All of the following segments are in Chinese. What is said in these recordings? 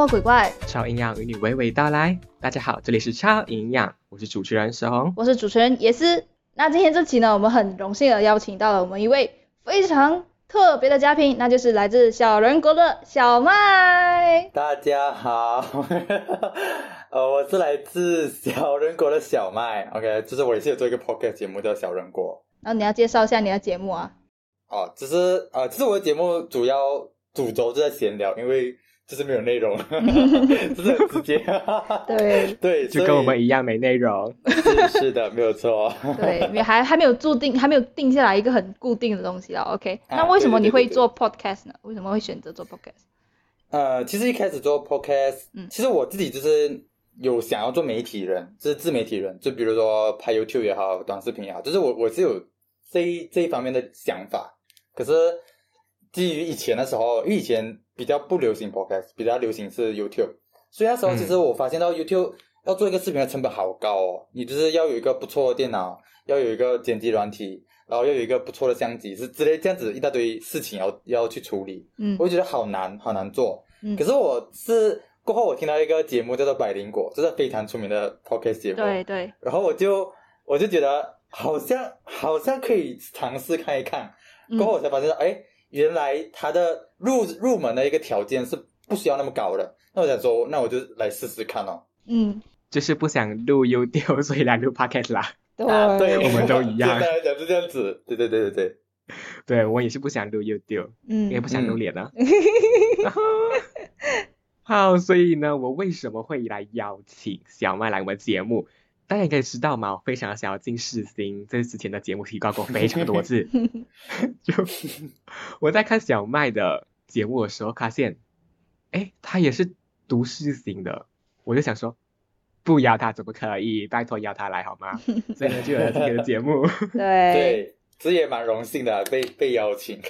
么鬼怪？超营养与你娓娓道来。大家好，这里是超营养，我是主持人石红。我是主持人椰丝。那今天这期呢，我们很荣幸的邀请到了我们一位非常特别的嘉宾，那就是来自小人国的小麦。大家好，呃，我是来自小人国的小麦。OK，就是我也是有做一个 podcast 节目叫小人国。然后你要介绍一下你的节目啊？哦，只是呃，其实我的节目主要主轴就在闲聊，因为就是没有内容，就是很直接。对对，就跟我们一样没内容。是是的，没有错。对，你还还没有注定，还没有定下来一个很固定的东西啊。OK，啊那为什么你会做 podcast 呢？为什么会选择做 podcast？呃，其实一开始做 podcast，嗯其实我自己就是有想要做媒体人，就是自媒体人，就比如说拍 YouTube 也好，短视频也好，就是我我是有这一这一方面的想法。可是基于以前的时候，因为以前比较不流行 podcast，比较流行是 YouTube，所以那时候嗯其实我发现到 YouTube 要做一个视频的成本好高哦，你就是要有一个不错的电脑，要有一个剪辑软体，然后要有一个不错的相机，是之类这样子一大堆事情要要去处理。嗯我就觉得好难，好难做。嗯可是我是过后我听到一个节目叫做《百灵果》，这是非常出名的 podcast 节目。对对，然后我就我就觉得好像好像可以尝试看一看。嗯过后我才发现，哎，原来它的入入门的一个条件是不需要那么高的。那我想说，那我就来试试看哦。嗯，就是不想录 YouTube，所以来录 Podcast 啦。对，啊，对，我们都一样简单来讲是这样子。对对对对对。对我也是不想录 YouTube，嗯也不想露脸啊。好，所以呢，我为什么会来邀请小麦来我们节目？大家应该知道嘛，我非常想要进世新，这是之前的节目提到过非常多次。就我在看小麦的节目的时候，发现，哎，他也是读世新的，我就想说，不邀他怎么可以？拜托邀他来好吗？所以呢，就有了今天的节目。对，对，这也蛮荣幸的，被被邀请。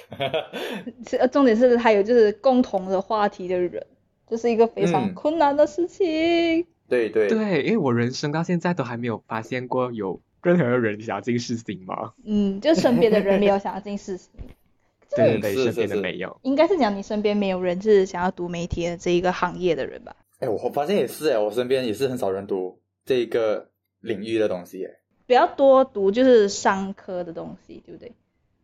是呃重点是还有就是共同的话题的人，这是一个非常嗯困难的事情。对对对，因为我人生到现在都还没有发现过有任何人想要进事情嘛。嗯，就身边的人没有想要进世新，对对对，是身边是是的没有。应该是讲你身边没有人是想要读媒体的这一个行业的人吧？哎，我发现也是哎，我身边也是很少人读这一个领域的东西哎。比较多读就是商科的东西，对不对？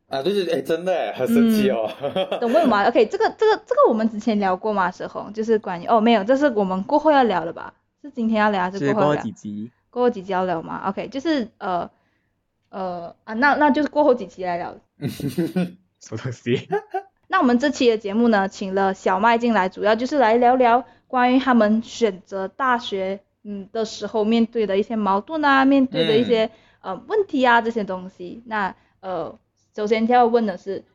啊，对对对，哎，真的哎，很神奇哦。懂为什么？OK，这个这个这个我们之前聊过嘛？时红就是关于哦，没有，这是我们过后要聊的吧？是今天要聊还是是过后聊？几集？过后几集要聊吗？OK，就是呃呃啊，那那就是过后几集来聊。什么东西？那我们这期的节目呢，请了小麦进来，主要就是来聊聊关于他们选择大学嗯的时候面对的一些矛盾啊，面对的一些、呃问题啊这些东西。那呃，首先要问的是，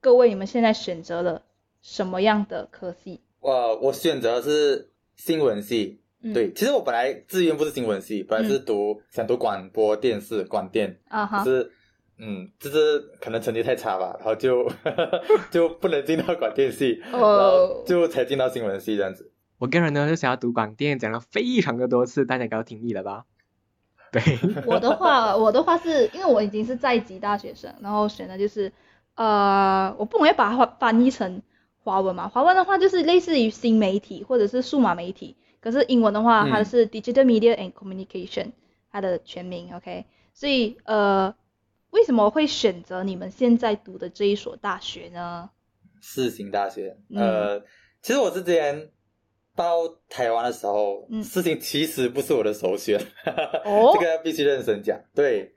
各位你们现在选择了什么样的科系？我我选择的是新闻系。嗯、对，其实我本来志愿不是新闻系，本来是读想读广播电视广电，啊哈可，是嗯，就是可能成绩太差吧，然后就 就不能进到广电系，然后哦，就才进到新闻系这样子。我个人呢是想要读广电，讲了非常的多次，大家应该都听腻了吧？对，我的话，我的话是因为我已经是在籍大学生，然后选的就是，呃，我不容易把它翻译成华文嘛，华文的话就是类似于新媒体或者是数码媒体，可是英文的话，嗯它是 Digital Media and Communication，它的全名，OK，所以呃，为什么会选择你们现在读的这一所大学呢？世新大学，嗯呃，其实我之前到台湾的时候，嗯世新其实不是我的首选，哦 这个必须认真讲。对，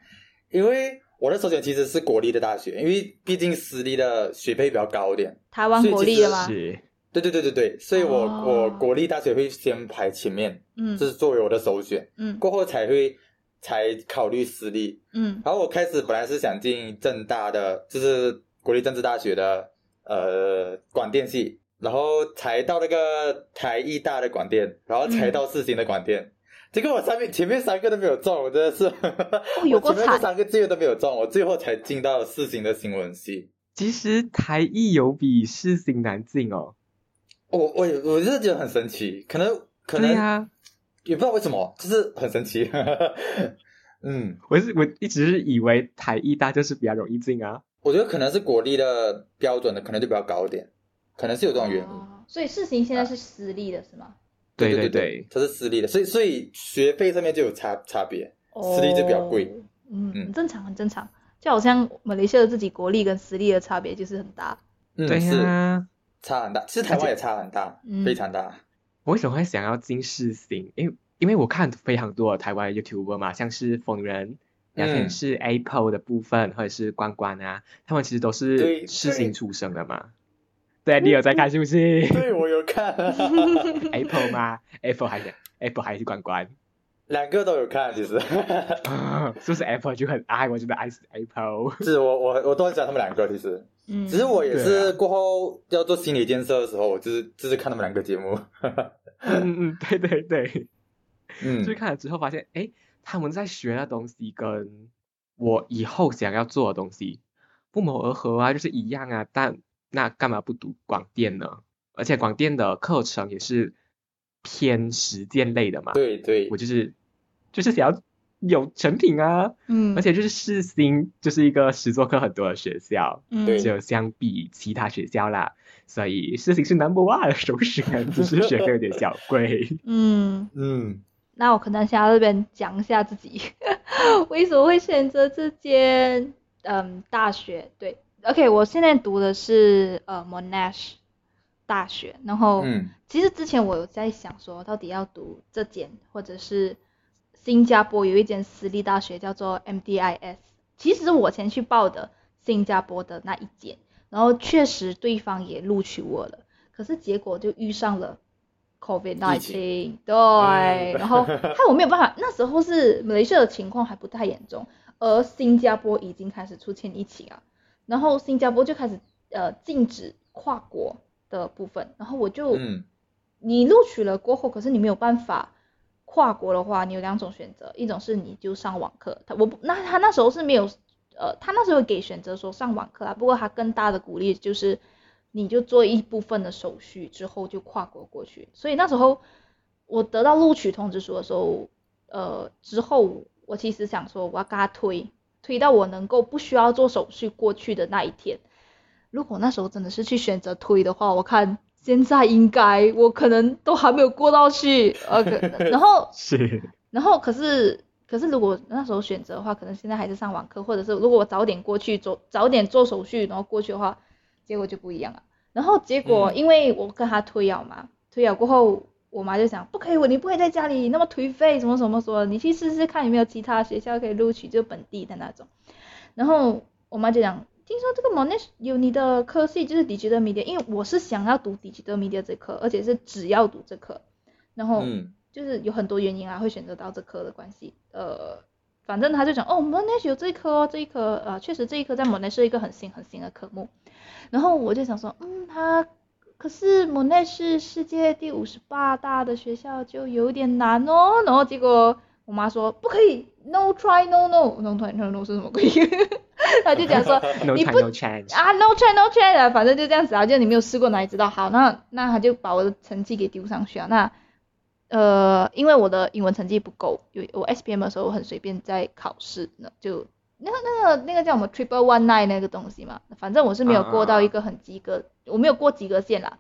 因为我的首选其实是国立的大学，因为毕竟私立的学费比较高一点。台湾国立的吗？是对对对对对，所以我、哦我国立大学会先排前面，嗯这是作为我的首选，嗯过后才会才考虑私立。嗯然后我开始本来是想进政大的，就是国立政治大学的呃广电系，然后才到那个台艺大的广电，然后才到世新的广电。结果我上面前面三个都没有中，我真的是，哦有够我前面这三个志愿都没有中，我最后才进到世新的新闻系。其实台艺有比世新难进哦。我我我就是觉得很神奇，可能可能、啊、也不知道为什么，就是很神奇。嗯，我是我一直是以为台艺大就是比较容易进啊。我觉得可能是国立的标准的可能就比较高一点，可能是有这种原因。哦所以世新现在是私立的是吗？对对对，它是私立的，所以所以学费上面就有差差别，私立就比较贵。哦。嗯，嗯很正常，很正常。就好像马来西亚的自己国立跟私立的差别就是很大。嗯，对是呀。差很大，其实台湾也差很大，嗯非常大。我为什么会想要进世新？因为因为我看非常多的台湾 YouTuber 嘛，像是逢人，聊天是 Apple 的部分，或者是关关啊，他们其实都对是世新出生的嘛。对，你有在看是不是对，我有看？Apple 吗？Apple 还是 Apple 还是关关？两个都有看，其实。啊，是不是 Apple 就很爱？我觉得爱死 Apple。是我我我都很喜欢他们两个，其实。嗯，只是我也是啊过后要做心理建设的时候，我就是就是看他们两个节目。嗯嗯，对对对。嗯就是看了之后发现，哎，他们在学的东西跟我以后想要做的东西不谋而合啊，就是一样啊。但那干嘛不读广电呢？而且广电的课程也是偏实践类的嘛。对对我，就是就是想要有成品啊，嗯，而且就是世新就是一个实作课很多的学校，嗯。对。就相比其他学校啦，所以世新是 number one 的首选，只是学费有点小贵。嗯，嗯。那我可能想要这边讲一下自己 为什么会选择这间嗯大学。对，OK，我现在读的是呃 Monash 大学，然后嗯。其实之前我有在想说，到底要读这间，或者是新加坡有一间私立大学叫做 MDIS。其实我前去报的新加坡的那一间，然后确实对方也录取我了，可是结果就遇上了 COVID 疫 nineteen，对，嗯然后害我没有办法，那时候是马来西亚的情况还不太严重，而新加坡已经开始出现疫情啊，然后新加坡就开始呃禁止跨国的部分，然后我就。嗯你录取了过后，可是你没有办法跨国的话，你有两种选择，一种是你就上网课，他我不那他那时候是没有，呃，他那时候给选择说上网课啊，不过他更大的鼓励就是你就做一部分的手续之后就跨国过去，所以那时候我得到录取通知书的时候，呃，之后我其实想说我要跟他推，推到我能够不需要做手续过去的那一天。如果那时候真的是去选择推的话，我看现在应该我可能都还没有过到去，OK，然后是，然后可是可是如果那时候选择的话，可能现在还是上网课，或者是如果我早点过去做早点做手续，然后过去的话，结果就不一样了。然后结果嗯因为我跟他推了嘛，推了过后，我妈就想不可以，我你不可以在家里那么颓废，什么什么说，你去试试看有没有其他学校可以录取就本地的那种。然后我妈就讲，听说这个 Monash 有你的科系就是 Digital Media，因为我是想要读 Digital Media 这科，而且是只要读这科，然后嗯就是有很多原因啊，会选择到这科的关系。呃，反正他就讲哦，Monash 有这一科哦，这一科呃，确实这一科在 Monash 是一个很新很新的科目。然后我就想说，嗯，他可是 Monash 是世界第五十八大的学校，就有点难哦。然后结果我妈说不可以，no try no no，no try no no 是什么鬼？他就讲说 no 你不 no chance。啊，no try no try 的，反正就这样子啊，就你没有试过哪里知道。好，那那他就把我的成绩给丢上去啊。那呃，因为我的英文成绩不够，有我 SPM 的时候我很随便在考试呢，就那个那个那个叫什么 triple one nine 那个东西嘛，反正我是没有过到一个很及格，我没有过及格线啦。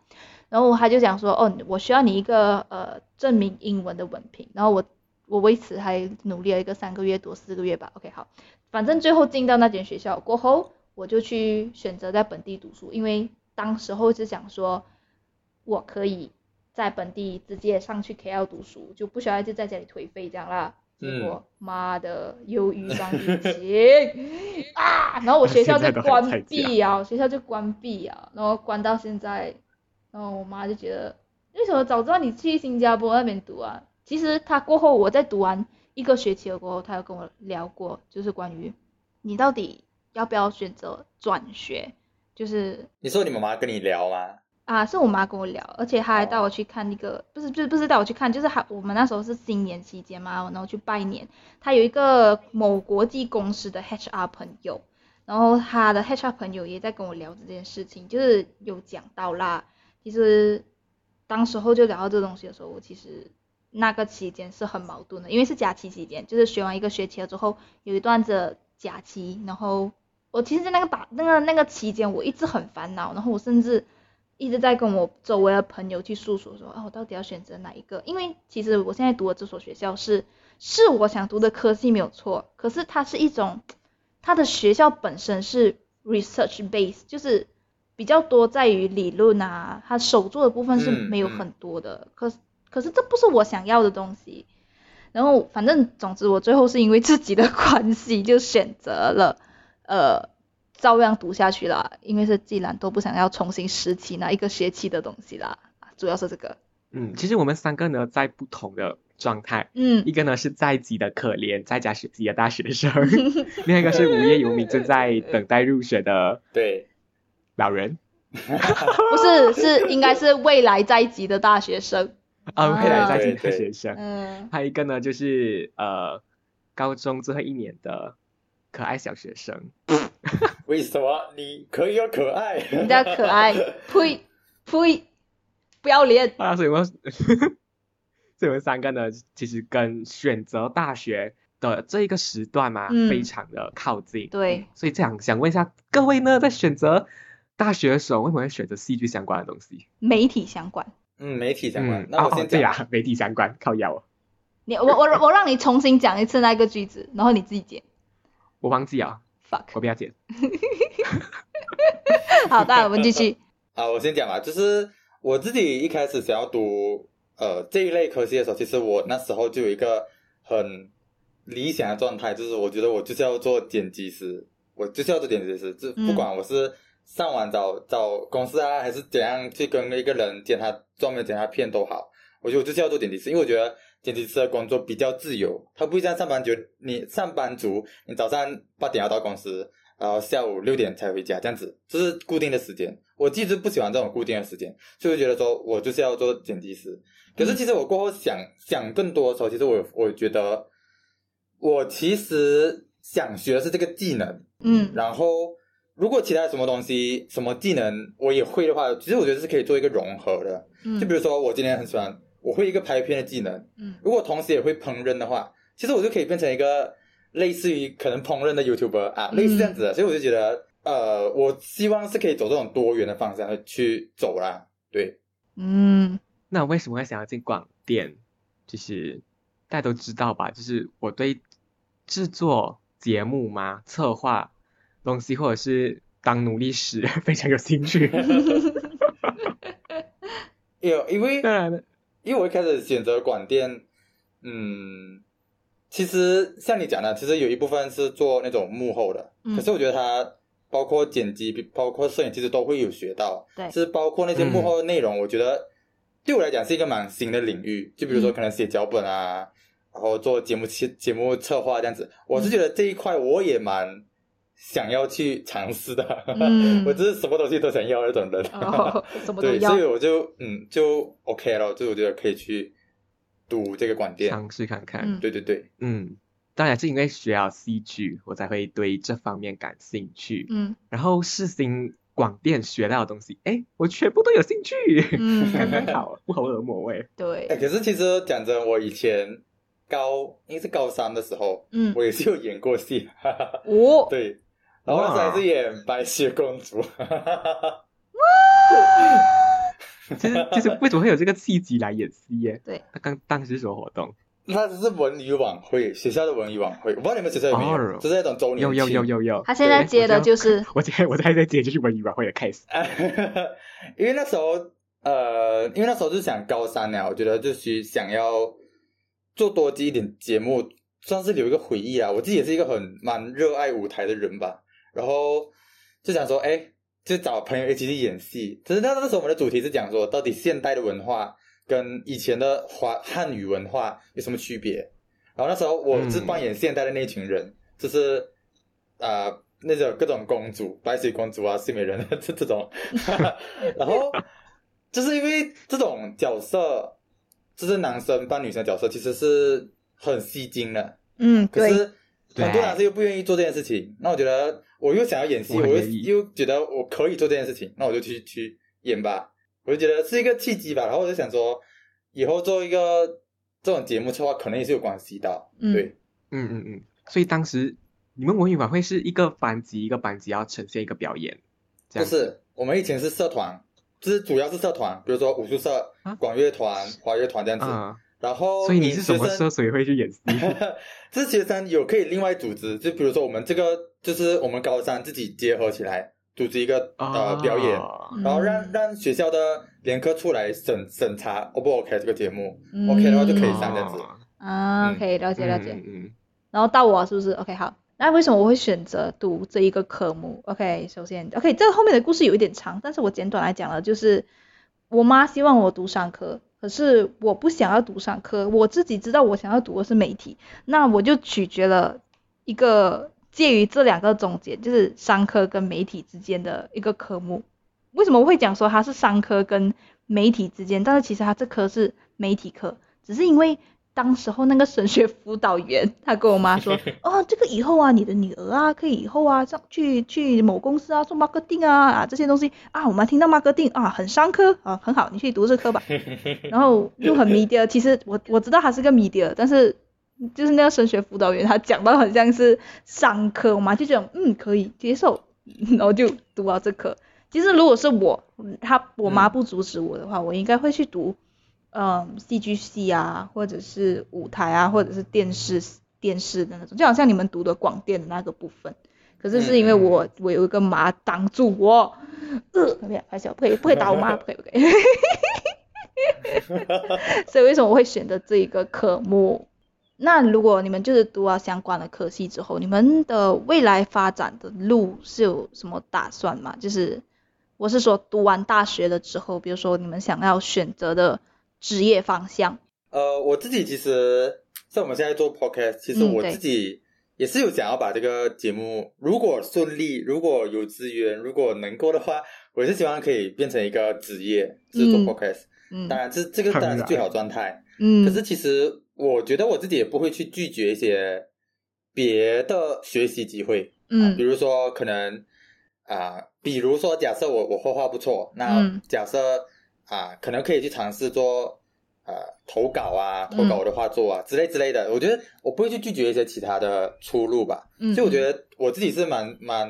然后他就讲说，哦，我需要你一个呃证明英文的文凭，然后我我为此还努力了一个三个月多四个月吧。OK，好，反正最后进到那间学校过后，我就去选择在本地读书，因为当时候是想说，我可以在本地直接上去 KL 读书，就不需要就在家里颓废这样啦。结果妈的忧郁症疫情啊，然后我学校就关闭啊，学校就关闭啊，然后关到现在，然后我妈就觉得为什么早知道你去新加坡那边读啊？其实他过后我在读完一个学期了过后，他有跟我聊过，就是关于你到底要不要选择转学，就是你说你妈妈跟你聊吗？啊，是我妈跟我聊，而且她还带我去看那个，不是，就是，不是带我去看，就是还我们那时候是新年期间嘛，然后去拜年。她有一个某国际公司的 HR 朋友，然后她的 HR 朋友也在跟我聊这件事情，就是有讲到啦。其实当时候就聊到这东西的时候，我其实那个期间是很矛盾的，因为是假期期间，就是学完一个学期了之后，有一段子假期，然后我其实，在那个打那个那个期间，我一直很烦恼，然后我甚至一直在跟我周围的朋友去诉说说，啊，我到底要选择哪一个？因为其实我现在读的这所学校是是我想读的科系没有错，可是它是一种它的学校本身是 research base，就是比较多在于理论啊，它手做的部分是嗯没有嗯很多的。可是可是这不是我想要的东西。然后反正总之我最后是因为自己的关系就选择了呃照样读下去啦，因为是既然都不想要重新拾起那一个学期的东西啦，主要是这个。嗯，其实我们三个呢在不同的状态，嗯一个呢是在籍的可怜在家学习的大学生，另外一个是无业游民正在等待入学的对，老人。不是是应该是未来在籍的大学生。啊，未来在职的学生。嗯，还有一个呢，就是呃，高中最后一年的可爱小学生。为什么你可以有可爱？人家可爱，呸呸，不要脸。啊，所以我们，所以我们三个呢，其实跟选择大学的这一个时段嘛，嗯非常的靠近。对，所以这样想问一下各位呢，在选择大学的时候，为什么会选择戏剧相关的东西？媒体相关。嗯，媒体相关。嗯，那我哦哦先讲，对啊，媒体相关，靠腰哦，你我我我让你重新讲一次那个句子，然后你自己剪。我忘记了，我 fuck 我。不要剪。好，的我们继续。啊，我先讲吧，就是我自己一开始想要读呃这一类科系的时候，其实我那时候就有一个很理想的状态，就是我觉得我就是要做剪辑师，我就是要做剪辑师，就嗯不管我是上网找找公司啊，还是怎样去跟一个人剪他专门剪他片都好，我觉得我就是要做剪辑师，因为我觉得剪辑师的工作比较自由，他不会像上班族，你上班族你早上八点要到公司，然后下午六点才回家，这样子就是固定的时间。我其实不喜欢这种固定的时间，所以我觉得说我就是要做剪辑师。可是其实我过后想想更多的时候，其实我我觉得我其实想学的是这个技能，嗯然后如果其他什么东西、什么技能我也会的话，其实我觉得是可以做一个融合的。嗯就比如说我今天很喜欢，我会一个拍片的技能，嗯如果同时也会烹饪的话，其实我就可以变成一个类似于可能烹饪的 YouTuber 啊，嗯类似这样子的。所以我就觉得，呃，我希望是可以走这种多元的方向去走啦。对，嗯那我为什么会想要进广电？就是大家都知道吧，就是我对制作节目嘛、策划东西，或者是当奴隶使非常有兴趣。有因为 当然，因为我一开始选择广电，嗯，其实像你讲的，其实有一部分是做那种幕后的，嗯可是我觉得它包括剪辑、包括摄影，其实都会有学到。对是包括那些幕后的内容，我觉得对我来讲是一个蛮新的领域。就比如说嗯可能写脚本啊，然后做节目节节目策划这样子，我是觉得这一块我也蛮想要去尝试的。嗯 我就是什么东西都想要那种人。哦，什么都对，所以。我就嗯就 OK 了，就我觉得可以去读这个广电。尝试看看。嗯对对对，嗯，当然是因为学了戏剧，我才会对这方面感兴趣。嗯然后世新广电学到的东西，哎，我全部都有兴趣，嗯 刚刚好，不谋而谋哎。哎，对，可是其实讲真，我以前高应该是高三的时候，嗯我也是有演过戏，哈哈哈。哦，对，然后那时候还是演白雪公主，哈哈哈。其实其实为什么会有这个契机来演戏耶？对，他刚当时是什么活动？那只是文娱晚会，学校的文娱晚会，我不知道你们学校有没有，哦就是那种周年有有庆有有有。他现在接的就是我现在我现在在接就是文娱晚会的 case。因为那时候，呃，因为那时候就想高三了，我觉得就是想要做多接一点节目，算是留一个回忆啊。我自己也是一个很蛮热爱舞台的人吧，然后就想说，哎，就找朋友一起去演戏。只是那那时候我们的主题是讲说，到底现代的文化跟以前的华汉语文化有什么区别？然后那时候我是扮演现代的那群人，就是啊、呃那种各种公主，白雪公主啊、睡美人这 这种，然后就是因为这种角色，就是男生扮女生角色，其实是很吸睛的。嗯，可是对很多男生又不愿意做这件事情，那我觉得我又想要演戏，我又又觉得我可以做这件事情，那我就去去演吧。我就觉得是一个契机吧，然后我就想说，以后做一个这种节目策划，可能也是有关系的。嗯对，嗯嗯嗯。所以当时你们文娱晚会是一个班级一个班级要呈现一个表演，这样子。就是我们以前是社团，就是主要是社团，比如说武术社啊、管乐团、华乐团这样子。嗯，然后所以你是什么学生社，所以会去演戏？这学生有可以另外组织，就比如说我们这个就是我们高三自己结合起来组织一个呃表演，哦然后让让学校的联科出来审审查 O 不 OK 这个节目、嗯 OK 的话就可以上这样子。哦啊嗯，OK，了解了解。嗯嗯然后到我是不是？OK，好。那为什么我会选择读这一个科目？OK，首先，OK，这个后面的故事有一点长，但是我简短来讲了，就是我妈希望我读商科，可是我不想要读商科，我自己知道我想要读的是媒体，那我就取决了一个介于这两个总结，就是商科跟媒体之间的一个科目。为什么会讲说它是商科跟媒体之间，但是其实它这科是媒体科，只是因为当时候那个神学辅导员他跟我妈说，哦，这个以后啊，你的女儿啊，可以以后啊上去去某公司啊做 marketing 啊啊这些东西啊，我们听到 marketing 啊很商科啊很好，你去读这科吧。然后又很 media，其实我我知道他是个 media，但是就是那个神学辅导员他讲到很像是商科，我妈就讲嗯可以接受，然后就读了这科。其实如果是我，他我妈不阻止我的话，我应该会去读，嗯，戏剧系啊，或者是舞台啊，或者是电视电视的那种，就好像你们读的广电的那个部分。可是是因为我我有一个妈挡住我，呃，不要拍笑，不可以不可以打我妈，不可以不可以。所以为什么我会选择这一个科目？那如果你们就是读了相关的科系之后，你们的未来发展的路是有什么打算吗？就是我是说读完大学了之后，比如说你们想要选择的职业方向。呃，我自己其实像我们现在做 podcast，其实我自己也是有想要把这个节目，如果顺利，如果有资源，如果能够的话，我是希望可以变成一个职业，就是做嗯 podcast。嗯当然，这这个当然是最好状态。嗯，可是其实我觉得我自己也不会去拒绝一些别的学习机会，嗯比如说可能啊、比如说假设我我画画不错，那嗯假设啊、可能可以去尝试做呃投稿啊，投稿我的画作啊、之类之类的。我觉得我不会去拒绝一些其他的出路吧。嗯，所以我觉得我自己是蛮蛮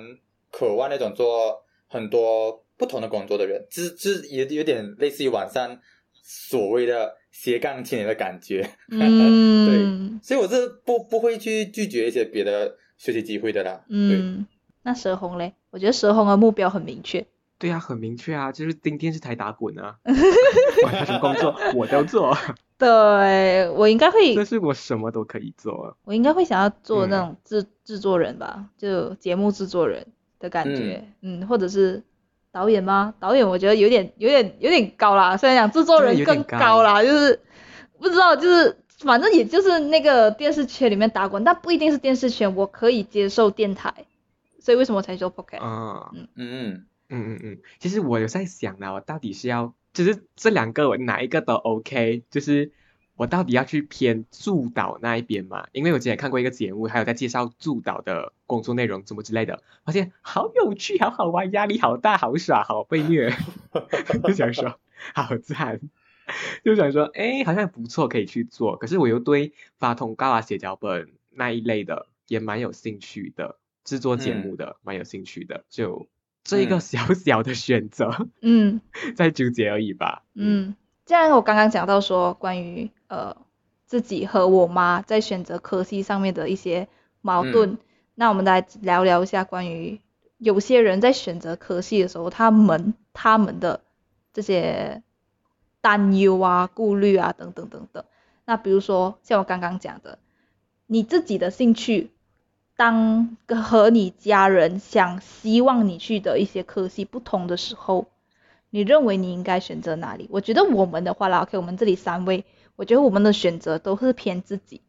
渴望那种做很多不同的工作的人，就是就是也有点类似于网上所谓的斜杠青年的感觉。嗯 对所以我是不不会去拒绝一些别的学习机会的啦。对，嗯，那蛇红嘞？我觉得蛇红的目标很明确。对啊，很明确啊，就是进电视台打滚啊，我有什么工作我都做，对我应该会但是我什么都可以做。我应该会想要做嗯那种制、制作人吧，就节目制作人的感觉，嗯或者是导演吗？导演我觉得有点有点有点高啦，虽然讲制作人更高高啦，就是不知道就是反正也就是那个电视圈里面打滚，但不一定是电视圈，我可以接受电台，所以为什么我才做 podcast？、啊，嗯嗯嗯嗯嗯嗯，其实我有在想呢，我到底是要，就是这两个我哪一个都 OK，就是我到底要去偏助导那一边嘛？因为我之前看过一个节目，还有在介绍助导的工作内容什么之类的，发现好有趣，好好玩，压力好大，好耍，好被虐，就想说好赞，就想说哎，好像不错，可以去做。可是我又对发通告啊、写脚本那一类的也蛮有兴趣的，制作节目的蛮有兴趣的，就这一个嗯小小的选择，嗯 在纠结而已吧。嗯，既然我刚刚讲到说关于呃自己和我妈在选择科系上面的一些矛盾，那我们来聊聊一下关于有些人在选择科系的时候，他们他们的这些担忧啊、顾虑啊等等等等。那比如说像我刚刚讲的，你自己的兴趣。当和你家人想希望你去的一些科系不同的时候，你认为你应该选择哪里？我觉得我们的话啦，OK，我们这里三位，我觉得我们的选择都是偏自己。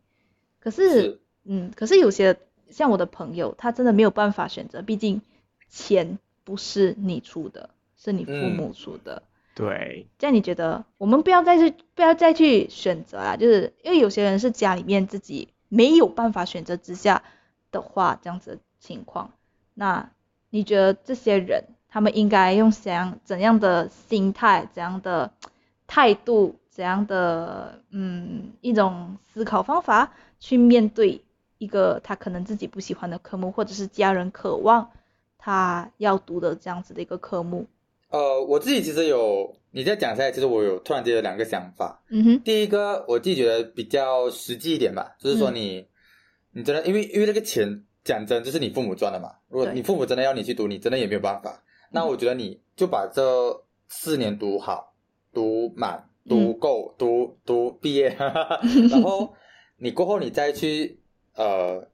可是，是嗯，可是有些像我的朋友，他真的没有办法选择，毕竟钱不是你出的，是你父母出的。对，这样你觉得我们不要再去不要再去选择啦，就是因为有些人是家里面自己没有办法选择之下的话，这样子的情况，那你觉得这些人他们应该用怎样怎样的心态、怎样的态度、怎样的嗯一种思考方法去面对一个他可能自己不喜欢的科目，或者是家人渴望他要读的这样子的一个科目？呃，我自己其实有你在讲下来，其实我有突然间有两个想法。嗯哼，第一个，我自己觉得比较实际一点吧，就是说嗯你，你真的因为因为那个钱，讲真就是你父母赚的嘛。如果你父母真的要你去读，你真的也没有办法。那我觉得你就把这四年读好，读满，读够，读读毕业，然后你过后你再去呃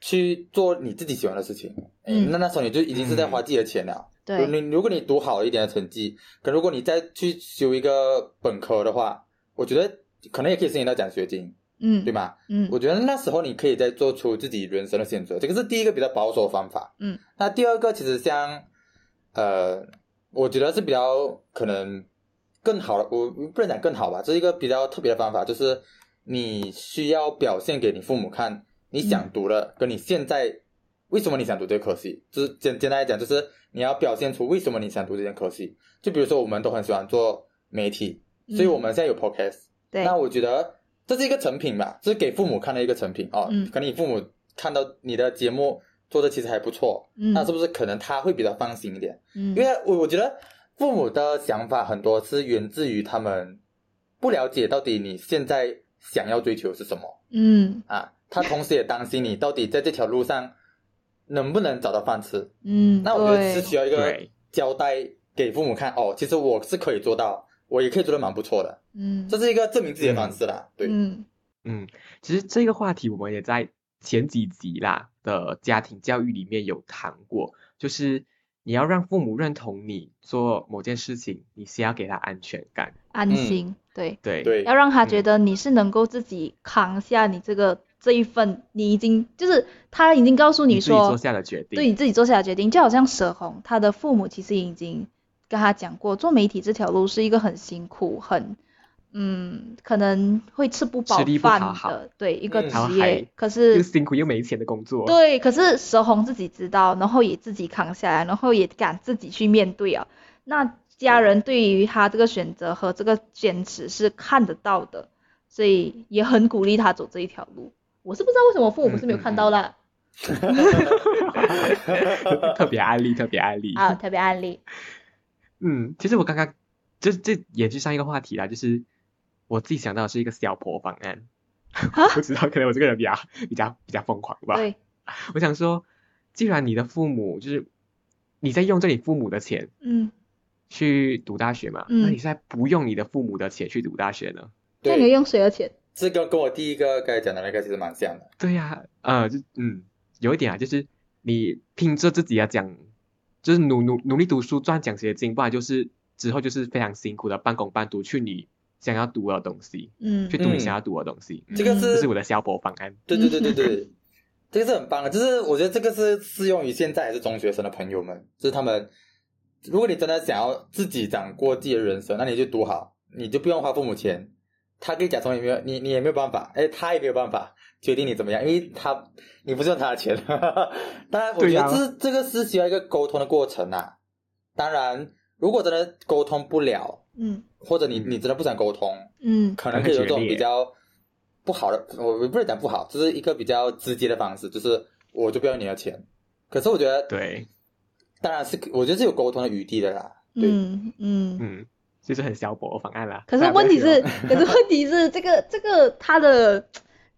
去做你自己喜欢的事情。嗯那那时候你就已经是在花自己的钱了。对，你如果你读好一点的成绩，可如果你再去修一个本科的话，我觉得可能也可以申请到奖学金，嗯，对吗？嗯我觉得那时候你可以再做出自己人生的选择，这个是第一个比较保守的方法。嗯，那第二个其实像，呃，我觉得是比较可能更好的，我不能讲更好吧，这是一个比较特别的方法，就是你需要表现给你父母看你想读的，跟你现在为什么你想读这个科系，就是简简单来讲，就是你要表现出为什么你想读这件科系。就比如说，我们都很喜欢做媒体，所以我们现在有 podcast，、对，那我觉得这是一个成品吧，这是给父母看的一个成品哦。嗯可能你父母看到你的节目做的其实还不错，嗯那是不是可能他会比较放心一点？嗯，因为我我觉得父母的想法很多是源自于他们不了解到底你现在想要追求是什么嗯啊，他同时也担心你到底在这条路上能不能找到饭吃。嗯，那我觉得是需要一个交代给父母看哦，其实我是可以做到，我也可以做的蛮不错的，嗯，这是一个证明自己的方式啦。对，嗯。嗯，其实这个话题我们也在前几集啦的家庭教育里面有谈过，就是你要让父母认同你做某件事情，你先要给他安全感。安心，对，对。对。要让他觉嗯得你是能够自己扛下你这个这一份，你已经就是他已经告诉你说你自己做，下的决定。对你自己做下的决定，就好像舍红，他的父母其实已经跟他讲过，做媒体这条路是一个很辛苦、很嗯，可能会吃不饱饭好的，对一个嗯职业还。可就是辛苦又没钱的工作。对，可是蛇红自己知道，然后也自己扛下来，然后也敢自己去面对啊。那家人对于他这个选择和这个坚持是看得到的，所以也很鼓励他走这一条路。我是不知道为什么父母是没有看到啦。特别案例，特别案例。啊，特别案例。嗯，其实我刚刚这这也是上一个话题啦，就是我自己想到的是一个小婆方案。不知道，可能我这个人比较比较比较疯狂吧。对，我想说，既然你的父母就是你在用着你父母的钱嗯，去读大学嘛，嗯那你现在不用你的父母的钱去读大学呢？对，那你用谁的钱？这个跟我第一个刚才讲的那个其实蛮像的。对呀、呃，就嗯，有一点啊，就是你拼着自己的奖，就是努努努力读书赚奖学金，不然就是之后就是非常辛苦的半工半读去你想要读的东西，嗯去读你嗯想要读的东西。这个嗯是这是我的小博方案。对对对对对，这个是很棒的，就是我觉得这个是适用于现在还是中学生的朋友们，就是他们，如果你真的想要自己掌过自己的人生，那你就读好，你就不用花父母钱，他可以假装也没有你，你也没有办法，哎，他也没有办法决定你怎么样，因为他你不是用他的钱，当然我觉得这、这个是需要一个沟通的过程啊，当然如果真的沟通不了，嗯。或者你你真的不想沟通，嗯。可能可以有这种比较不好的，我我不是讲不好，就是一个比较直接的方式，就是我就不要你的钱。可是我觉得，对，当然是我觉得是有沟通的余地的啦。对，嗯。嗯。嗯，就是很小薄的方案啦。可是问题是，可是问题是，这个这个他的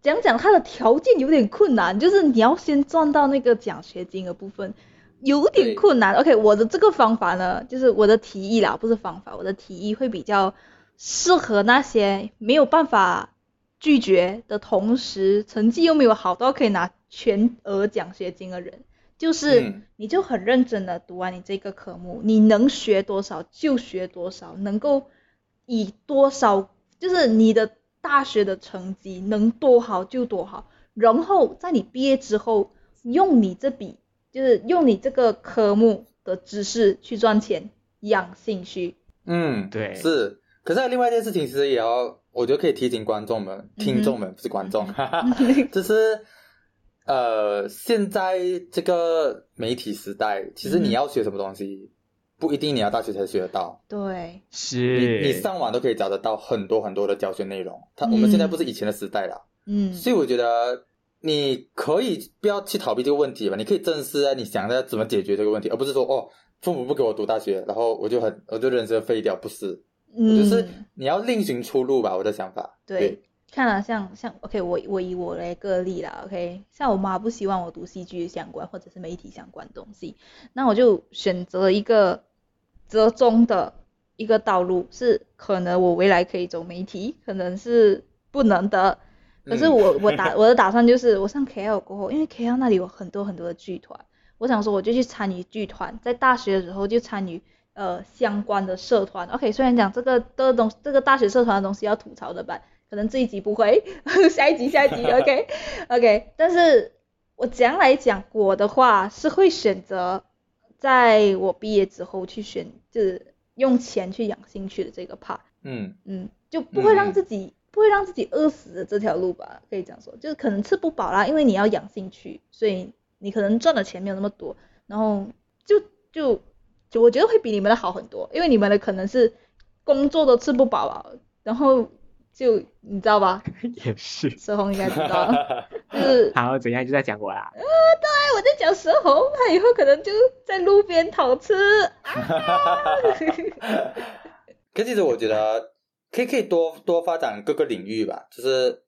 讲讲他的条件有点困难，就是你要先赚到那个奖学金的部分，有点困难。OK，我的这个方法呢，就是我的提议啦，不是方法，我的提议会比较适合那些没有办法拒绝的同时，成绩又没有好到可以拿全额奖学金的人。就是嗯你就很认真的读完你这个科目，你能学多少就学多少，能够以多少就是你的大学的成绩能多好就多好，然后在你毕业之后，用你这笔就是用你这个科目的知识去赚钱，养兴趣。嗯，对是。可是另外一件事情，其实也要，我觉得可以提醒观众们、听众们，不是观众，哈哈，就是呃，现在这个媒体时代，其实嗯你要学什么东西，不一定你要大学才学得到。对，是。你你上网都可以找得到很多很多的教学内容。它我们现在不是以前的时代了，嗯。所以我觉得你可以不要去逃避这个问题吧，你可以正视啊，你想着怎么解决这个问题，而不是说哦，父母不给我读大学，然后我就很 我就人生废掉，不是，嗯，就是你要另寻出路吧，我的想法。对，看了像像 OK，我我以我来个例啦，OK，像我妈不希望我读戏剧相关或者是媒体相关东西，那我就选择了一个折中的一个道路，是可能我未来可以走媒体，可能是不能的。可是我我打 我的打算就是我上 KL 过后，因为 KL 那里有很多很多的剧团，我想说我就去参与剧团，在大学的时候就参与呃相关的社团。OK，虽然讲这个的东这个大学社团的东西要吐槽的吧，可能这一集不会，下一集下一集 OK OK，但是我将来讲我的话是会选择在我毕业之后去选，就是用钱去养兴趣的这个 part。嗯嗯，就不会让自己。不会让自己饿死的这条路吧，可以这样说，就是可能吃不饱啦，因为你要养兴趣，所以你可能赚的钱没有那么多，然后就就就我觉得会比你们的好很多，因为你们的可能是工作都吃不饱啊，然后就你知道吧？也是，蛇红应该知道，就是好怎样就在讲我啦。啊，对，我在讲蛇红，他以后可能就在路边讨吃。啊可其实我觉得。可以可以多多发展各个领域吧，就是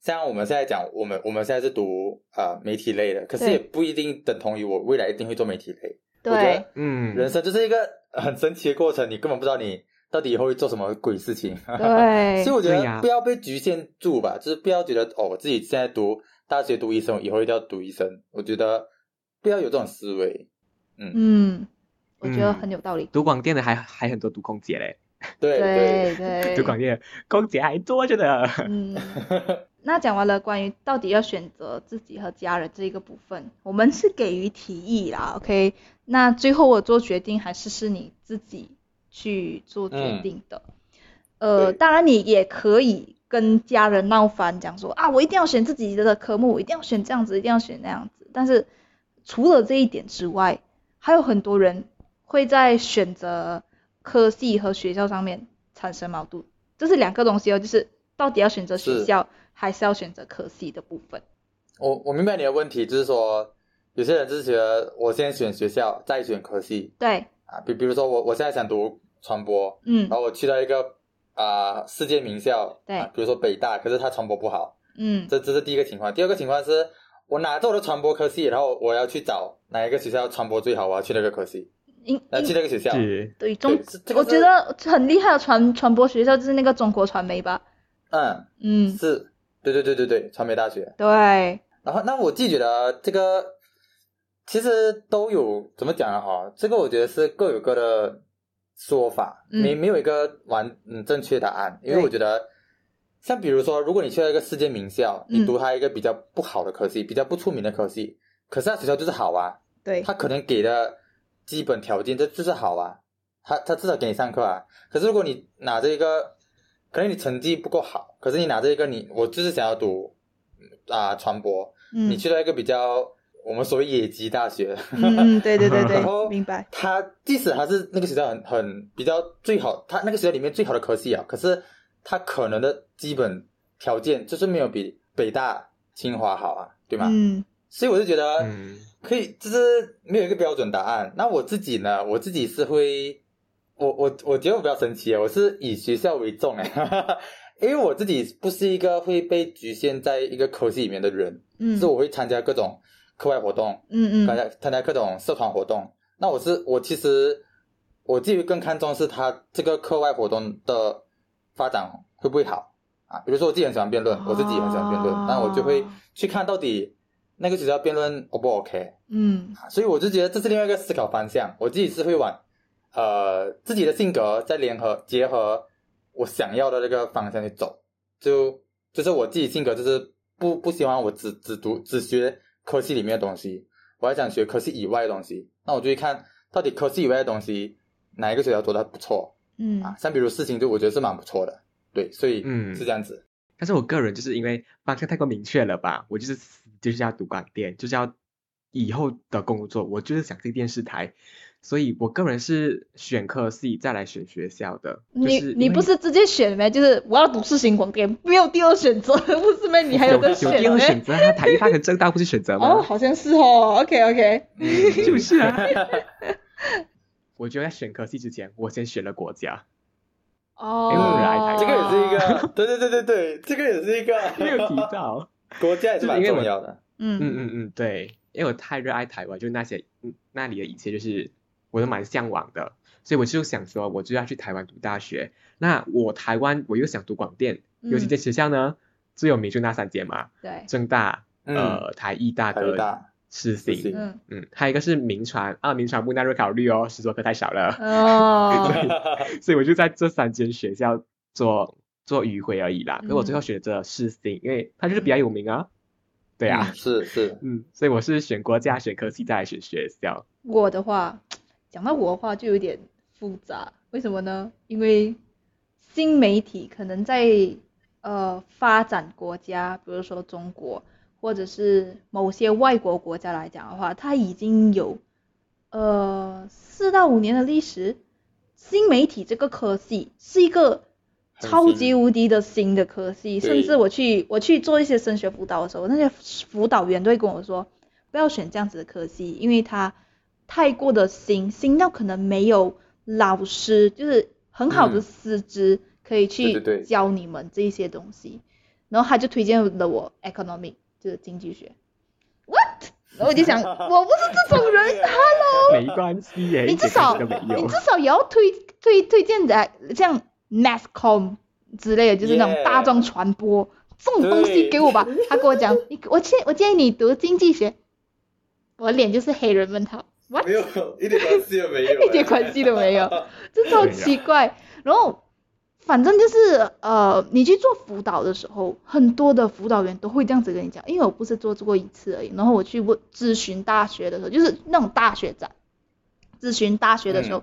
像我们现在讲，我们我们现在是读啊媒体类的，可是也不一定等同于我未来一定会做媒体类。对，嗯，人生就是一个很神奇的过程，你根本不知道你到底以后会做什么鬼事情。对，所以我觉得不要被局限住吧，就是不要觉得哦，我自己现在读大学读医生，以后一定要读医生。我觉得不要有这种思维。嗯嗯，我觉得很有道理。读广电的还还很多读空姐嘞。对对对，读广电空姐还多着呢。嗯，那讲完了关于到底要选择自己和家人这一个部分，我们是给予提议啦，OK？那最后我做决定还是是你自己去做决定的。呃，当然你也可以跟家人闹翻，讲说啊，我一定要选自己的科目，我一定要选这样子，一定要选那样子。但是除了这一点之外，还有很多人会在选择。科系和学校上面产生矛盾，这是两个东西哦，就是到底要选择学校还是要选择科系的部分。我我明白你的问题，就是说有些人就是觉得我先选学校再选科系。对。啊，比比如说我我现在想读传播，嗯，然后我去到一个啊世界名校，对，比如说北大，可是它传播不好，嗯，这这是第一个情况。第二个情况是我拿着我的传播科系，然后我要去找哪一个学校传播最好，我要去那个科系。呃，去那个学校，对中，我觉得很厉害的传传播学校就是那个中国传媒吧。嗯嗯，是，对对对对对，传媒大学。对。然后，那我自己觉得这个其实都有怎么讲呢？哈，这个我觉得是各有各的说法，没没有一个完嗯正确答案。因为我觉得，像比如说，如果你去了一个世界名校，你读它一个比较不好的科系，比较不出名的科系，可是它学校就是好啊。对。它可能给的。基本条件这就是好啊，他他至少给你上课啊。可是如果你拿着一个，可能你成绩不够好，可是你拿着一个你我就是想要读啊传播，你去到一个比较我们所谓野鸡大学，嗯对对对对，明白。他即使他是那个学校很很比较最好，他那个学校里面最好的科系啊，可是他可能的基本条件就是没有比北大清华好啊，对吗？嗯，所以我就觉得。可以，就是没有一个标准答案。那我自己呢？我自己是会，我我我觉得我比较神奇啊！我是以学校为重哎，因为我自己不是一个会被局限在一个科系里面的人，嗯，是我会参加各种课外活动，嗯嗯，参加参加各种社团活动。那我是我其实我自己更看重是他这个课外活动的发展会不会好啊？比如说我自己很喜欢辩论，我自己很喜欢辩论，那我就会去看到底。那个学校辩论 O 不 OK？嗯，所以我就觉得这是另外一个思考方向。我自己是会往呃自己的性格再联合结合我想要的那个方向去走。就就是我自己性格就是不不希望我只只读只学科系里面的东西，我还想学科系以外的东西。那我就去看到底科系以外的东西哪一个学校做的不错。嗯啊，像比如事情就我觉得是蛮不错的。对，所以嗯是这样子。但是我个人就是因为方向太过明确了吧，我就是就是要读广电，就是要以后的工作，我就是想进电视台，所以我个人是选科系再来选学校的。你你不是直接选呗？就是我要读世新广电，没有第二选择，不是吗？你还有个选？有第二选择啊，台艺大跟正大不是选择吗？哦，好像是哦。OK OK，就是啊。我就在选科系之前，我先选了国家，哦，因为我热爱台这个也是一个，对对对对对，这个也是一个没有提到。国家也是蛮重要的。嗯嗯嗯嗯，对，因为我太热爱台湾，就是那些嗯那里的一切，就是我都蛮向往的，所以我就想说，我就要去台湾读大学。那我台湾我又想读广电，有几间学校呢？最有名就那三间嘛，对，正大、嗯呃台艺大跟世新。嗯嗯，还有一个是民传啊，民传不纳入考虑哦，十多科太少了，哦，所以我就在这三间学校做做迂回而已啦。可是我最后嗯选择世新，因为它就是比较有名啊。对啊，嗯是是，嗯，所以我是选国家、选科系，再来选学校。我的话，讲到我的话就有点复杂，为什么呢？因为新媒体可能在呃发展国家，比如说中国，或者是某些外国国家来讲的话，它已经有呃四到五年的历史。新媒体这个科系是一个超新级无敌的新的科系，甚至我去我去做一些升学辅导的时候，那些辅导员都会跟我说，不要选这样子的科系，因为它太过的新，新到可能没有老师，就是很好的嗯师资可以去教你们这一些东西。然后他就推荐了我 economic，就是经济学。What？然后我就想，我不是这种人，Hello。没关系耶，你至少你至。少也要推推推荐的像 mass com 之类的，就是那种大众传播这种东西对给我吧。他跟我讲，你我建我建议你读经济学，我脸就是黑人问号没有一点关系都没有，一点关系都没有，这超奇怪。然后反正就是呃，你去做辅导的时候，很多的辅导员都会这样子跟你讲，因为我不是做过一次而已。然后我去问咨询大学的时候，就是那种大学展，咨询大学的时候，嗯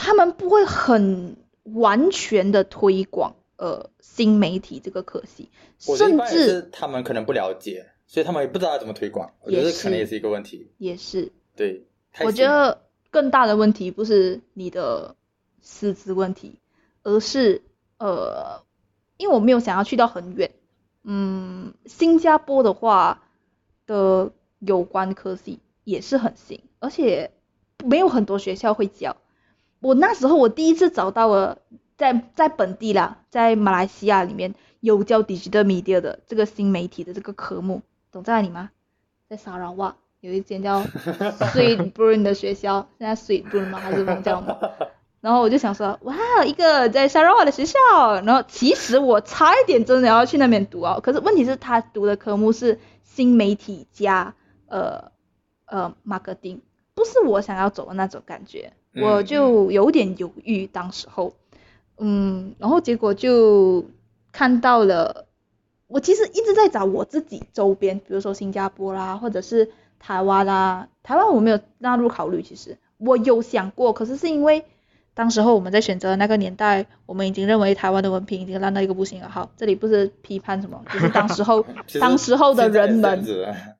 他们不会很完全的推广呃新媒体这个科系，甚至他们可能不了解，所以他们也不知道怎么推广。我觉得可能也是一个问题。也是对，我新觉得更大的问题不是你的师资问题，而是呃，因为我没有想要去到很远，嗯，新加坡的话的有关科系也是很新，而且没有很多学校会教。我那时候我第一次找到了在在本地啦，在马来西亚里面有教 digital media 的这个新媒体的这个科目，懂在哪里吗？在沙拉瓦有一间叫 Sweet Burn 的学校，现在 Sweet Burn 吗？还是忘叫什么？然后我就想说，哇，一个在沙拉瓦的学校。然后其实我差一点真的要去那边读哦，可是问题是他读的科目是新媒体加呃呃 marketing，不是我想要走的那种感觉，嗯我就有点犹豫当时候，嗯，然后结果就看到了。我其实一直在找我自己周边，比如说新加坡啦，或者是台湾啦。台湾我没有纳入考虑，其实我有想过，可是是因为当时候我们在选择那个年代，我们已经认为台湾的文凭已经烂到一个不行了。好，这里不是批判什么，只是当时候 当时候的人们，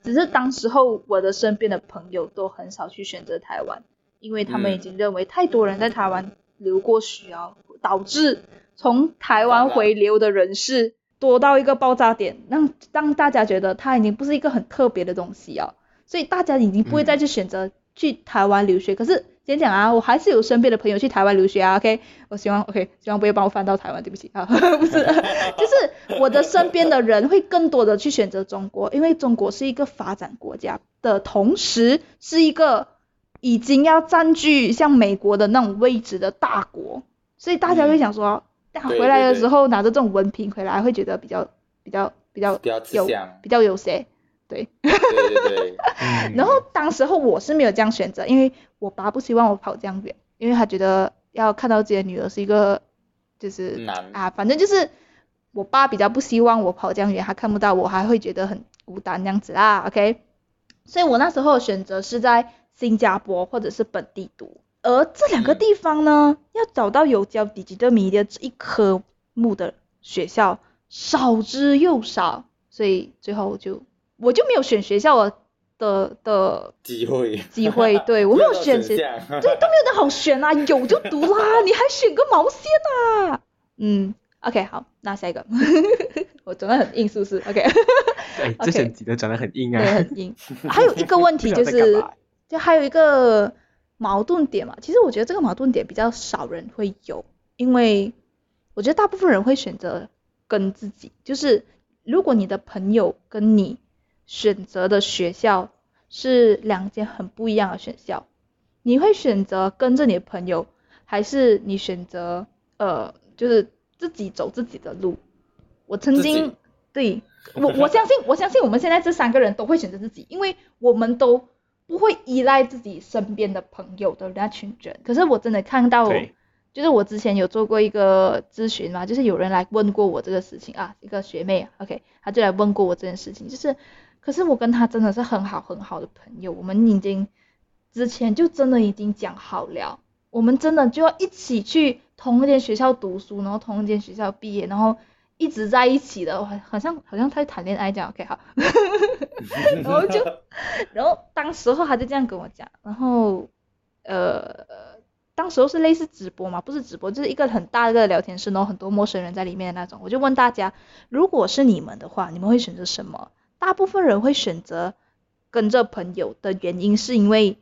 只是当时候我的身边的朋友都很少去选择台湾，因为他们嗯已经认为太多人在台湾留过学啊，导致从台湾回流的人士多到一个爆炸点，让让大家觉得它已经不是一个很特别的东西啊，所以大家已经不会再去选择去台湾留学。可是先讲啊，我还是有身边的朋友去台湾留学啊，OK，我希望 OK，希望不要帮我翻到台湾，对不起。啊，不是，就是我的身边的人会更多的去选择中国，因为中国是一个发展国家的同时是一个已经要占据像美国的那种位置的大国，所以大家会想说，回来的对时候拿着这种文凭回来，会觉得比较比较比较比较有。比较有谁，对。对对对，嗯然后当时候我是没有这样选择，因为我爸不希望我跑这样远，因为他觉得要看到自己的女儿是一个就是难啊，反正就是我爸比较不希望我跑这样远，他看不到我，还会觉得很孤单这样子啦，OK。所以我那时候的选择是在新加坡或者是本地读，而这两个嗯地方呢，要找到有教 digital media 这一科目的学校少之又少，所以最后就我就没有选学校的的的机会机会，对我没有选学，对都没有那好选啊，有就读啦，你还选个毛线啊？嗯，OK，好，那下一个，我真的很硬，是不是？OK，这选题都转得很硬啊对，啊。很硬。还有一个问题就是，就还有一个矛盾点嘛，其实我觉得这个矛盾点比较少人会有，因为我觉得大部分人会选择跟自己，就是如果你的朋友跟你选择的学校是两间很不一样的学校，你会选择跟着你的朋友，还是你选择呃就是自己走自己的路？我曾经对我我相信我相信我们现在这三个人都会选择自己，因为我们都不会依赖自己身边的朋友的那群人。可是我真的看到，就是我之前有做过一个咨询嘛，就是有人来问过我这个事情啊，一个学妹，OK，她就来问过我这件事情，就是可是我跟他真的是很好很好的朋友，我们已经之前就真的已经讲好了，我们真的就要一起去同一间学校读书，然后同一间学校毕业，然后一直在一起的，好像好像在谈恋爱这样，OK 好，然后就，然后当时候他就这样跟我讲，然后呃，当时候是类似直播嘛，不是直播，就是一个很大的聊天室，然后很多陌生人在里面的那种。我就问大家，如果是你们的话，你们会选择什么？大部分人会选择跟着朋友的原因是因为，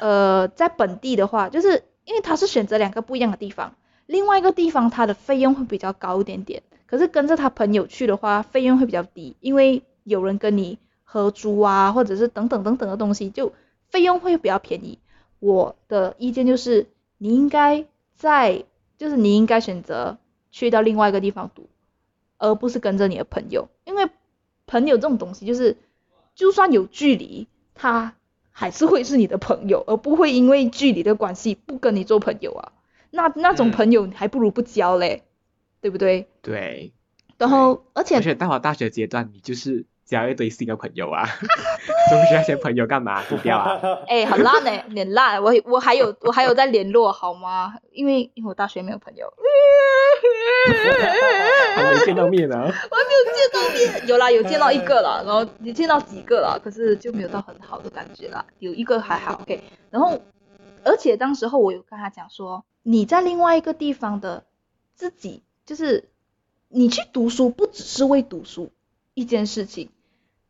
呃，在本地的话，就是因为他是选择两个不一样的地方，另外一个地方他的费用会比较高一点点，可是跟着他朋友去的话，费用会比较低，因为有人跟你合租啊，或者是等等等等的东西，就费用会比较便宜。我的意见就是，你应该在，就是你应该选择去到另外一个地方读，而不是跟着你的朋友，因为朋友这种东西就是，就算有距离，他还是会是你的朋友，而不会因为距离的关系不跟你做朋友啊。那那种嗯朋友还不如不交嘞，对不对？对，然后而且而且到了大学阶段，你就是交一堆新的朋友啊，中学那些朋友干嘛 不掉啊？哎，很烂呢、你很烂。我我还有我还有在联络好吗？因为因为我大学没有朋友，还没见到面呢。我还没有见到面。有啦，有见到一个了，然后也见到几个了，可是就没有到很好的感觉啦。有一个还好，OK。然后而且当时候我有跟他讲说，你在另外一个地方的自己，就是你去读书不只是为读书一件事情，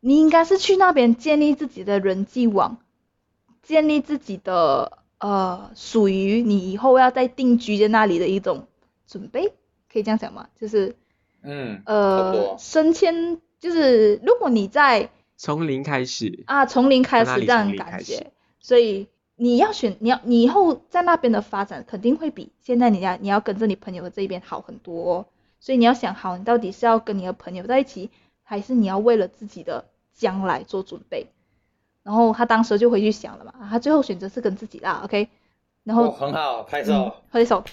你应该是去那边建立自己的人际网，建立自己的呃属于你以后要在定居在那里的一种准备，可以这样讲吗？就是嗯，呃，升迁，就是如果你在从零开始，啊从零开始这样感觉，所以你要选你要你以后在那边的发展肯定会比现在你要你要跟着你朋友的这一边好很多、哦，所以你要想好你到底是要跟你的朋友在一起，还是你要为了自己的将来做准备。然后他当时就回去想了嘛，他最后选择是跟自己啦，OK，然后哦，很好，拍嗯手，，挥手，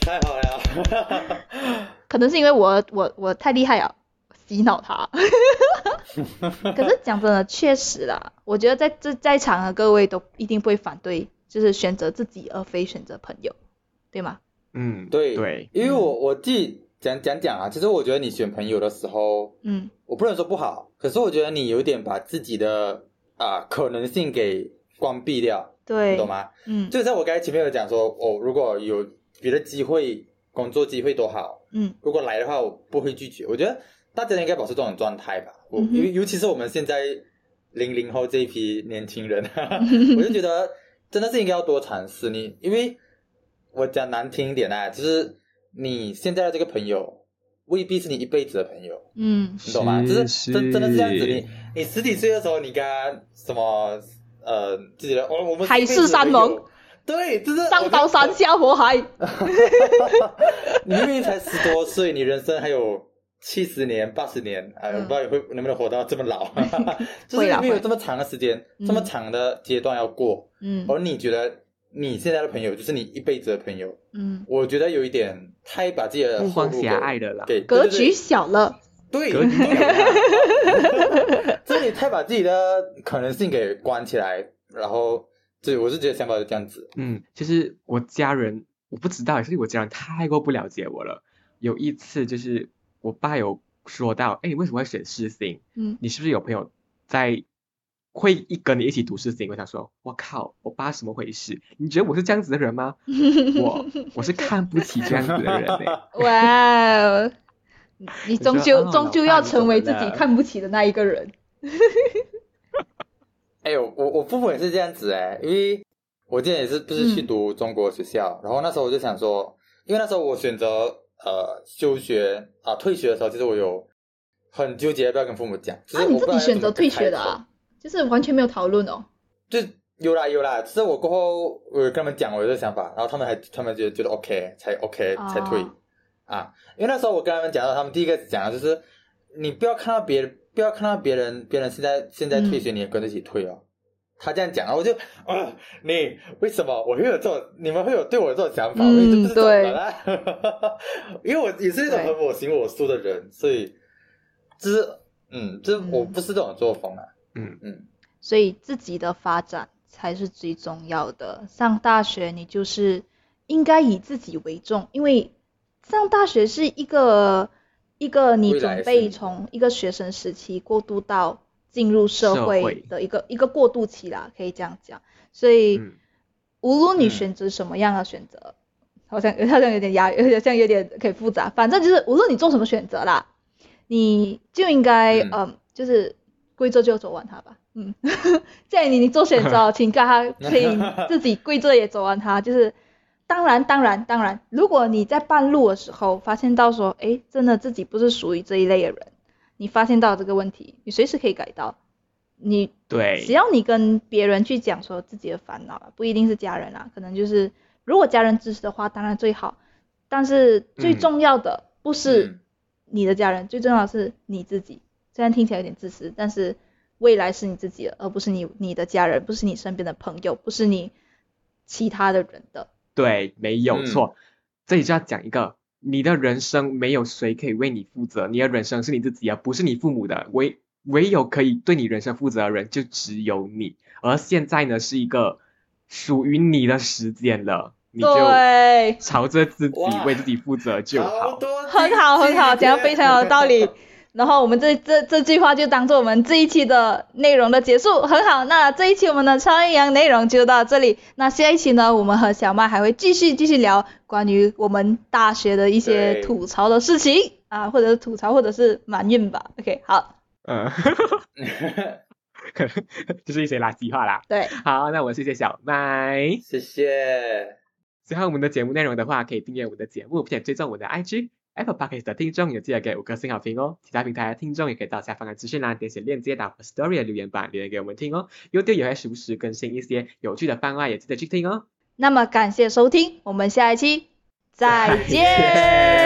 太好了。可能是因为我我我太厉害了，洗脑他。可是讲真的，确实啦，我觉得在这在场的各位都一定不会反对，就是选择自己而非选择朋友，对吗？嗯，对对，因为我我自己讲讲讲啊，其实我觉得你选朋友的时候，嗯我不能说不好，可是我觉得你有点把自己的啊、可能性给关闭掉，对，你懂？吗？嗯就像我刚才前面有讲说，哦，如果有别的机会，工作机会多好，嗯如果来的话，我不会拒绝。我觉得大家应该保持这种状态吧。我嗯尤、尤其是我们现在零零后这一批年轻人，我就觉得真的是应该要多尝试你，因为我讲难听一点啊，就是你现在的这个朋友未必是你一辈子的朋友，嗯你懂吗？就是是。真真的是这样子。你你十几岁的时候，你跟他什么呃自己的哦，我们海誓山盟，对，就是上刀山下火海。你明明才十多岁，你人生还有七十年、八十年，哎、嗯。不知道你会能不能活到这么老，就是因为有这么长的时间，嗯这么长的阶段要过，嗯。而你觉得你现在的朋友就是你一辈子的朋友，嗯，我觉得有一点太把自己的目光狭隘的啦。给格局小了。对格局对对这里太把自己的可能性给关起来，然后，对，我是觉得想法是这样子，嗯，其实我家人我不知道，是因为我家人太过不了解我了。有一次就是我爸有说到，哎，你为什么会选世新？嗯你是不是有朋友在会一跟你一起读世新？我想说，我靠，我爸什么回事？你觉得我是这样子的人吗？我我是看不起这样子的人哎、哇哦，你你终究终究要成为自己看不起的那一个人。哎呦，我我父母也是这样子哎，因为我之前也是不是去读中国学校，然后那时候我就想说，因为那时候我选择呃休学啊退学的时候，其实我有很纠结要不要跟父母讲。就啊，你自己选择退学？的啊，就是完全没有讨论哦。就有啦有啦，只是我过后我跟他们讲我的想法，然后他们还他们觉得觉得 OK 才 OK 哦。才退、啊，因为那时候我跟他们讲到，他们第一个讲的就是你不要看到别人不要看到别人别人现在现在退学，你也跟着一起退哦。他这样讲，然后我就 啊，你为什么我会有这种，你们会有对我这种想法？嗯我就不是这种对。人啦，因为我也是那种很我行我素的人，所以就是嗯，就是我不是这种作风啊，嗯嗯嗯所以自己的发展才是最重要的。上大学你就是应该以自己为重，因为上大学是一个一个你准备从一个学生时期过渡到进入社会的一个一个过渡期啦，可以这样讲。所以、嗯无论你嗯选择什么样的选择，好像好像有点压，有点像有点可以复杂。反正就是无论你做什么选择啦，你就应该嗯嗯就是跪着就走完它吧。嗯，建议你你做选择，请跟他可以自己跪着也走完它。就是当然当然当然，如果你在半路的时候发现到说，哎，真的自己不是属于这一类的人，你发现到这个问题，你随时可以改到。你对只，要你跟别人去讲说自己的烦恼啊，不一定是家人啊，可能就是如果家人支持的话，当然最好。但是最嗯重要的不是嗯你的家人，最重要的是你自己。虽然听起来有点自私，但是未来是你自己的，而不是你你的家人，不是你身边的朋友，不是你其他的人的。对，没有嗯错。这里就要讲一个，你的人生没有谁可以为你负责，你的人生是你自己的，不是你父母的。唯唯有可以对你人生负责的人，就只有你。而现在呢，是一个属于你的时间了，你就对，朝着自己为自己负责就好。多很好很好，讲的非常有道理。然后我们这这这句话就当做我们这一期的内容的结束，很好。那这一期我们的超阴阳内容就到这里。那下一期呢，我们和小麦还会继续继续聊关于我们大学的一些吐槽的事情啊，或者是吐槽，或者是埋怨吧。OK，好，嗯，就是一些垃圾话啦。对，好，那我谢谢小麦。谢谢。喜欢我们的节目内容的话，可以订阅我们的节目，并且追踪我们的 IG。Apple Podcast 的听众也记得给五颗星好评哦。其他平台的听众也可以到下方的资讯栏点写链接到 Story 的留言板留言给我们听哦。YouTube 也会时不时更新一些有趣的番外，也记得去听哦。那么感谢收听，我们下一期再再见。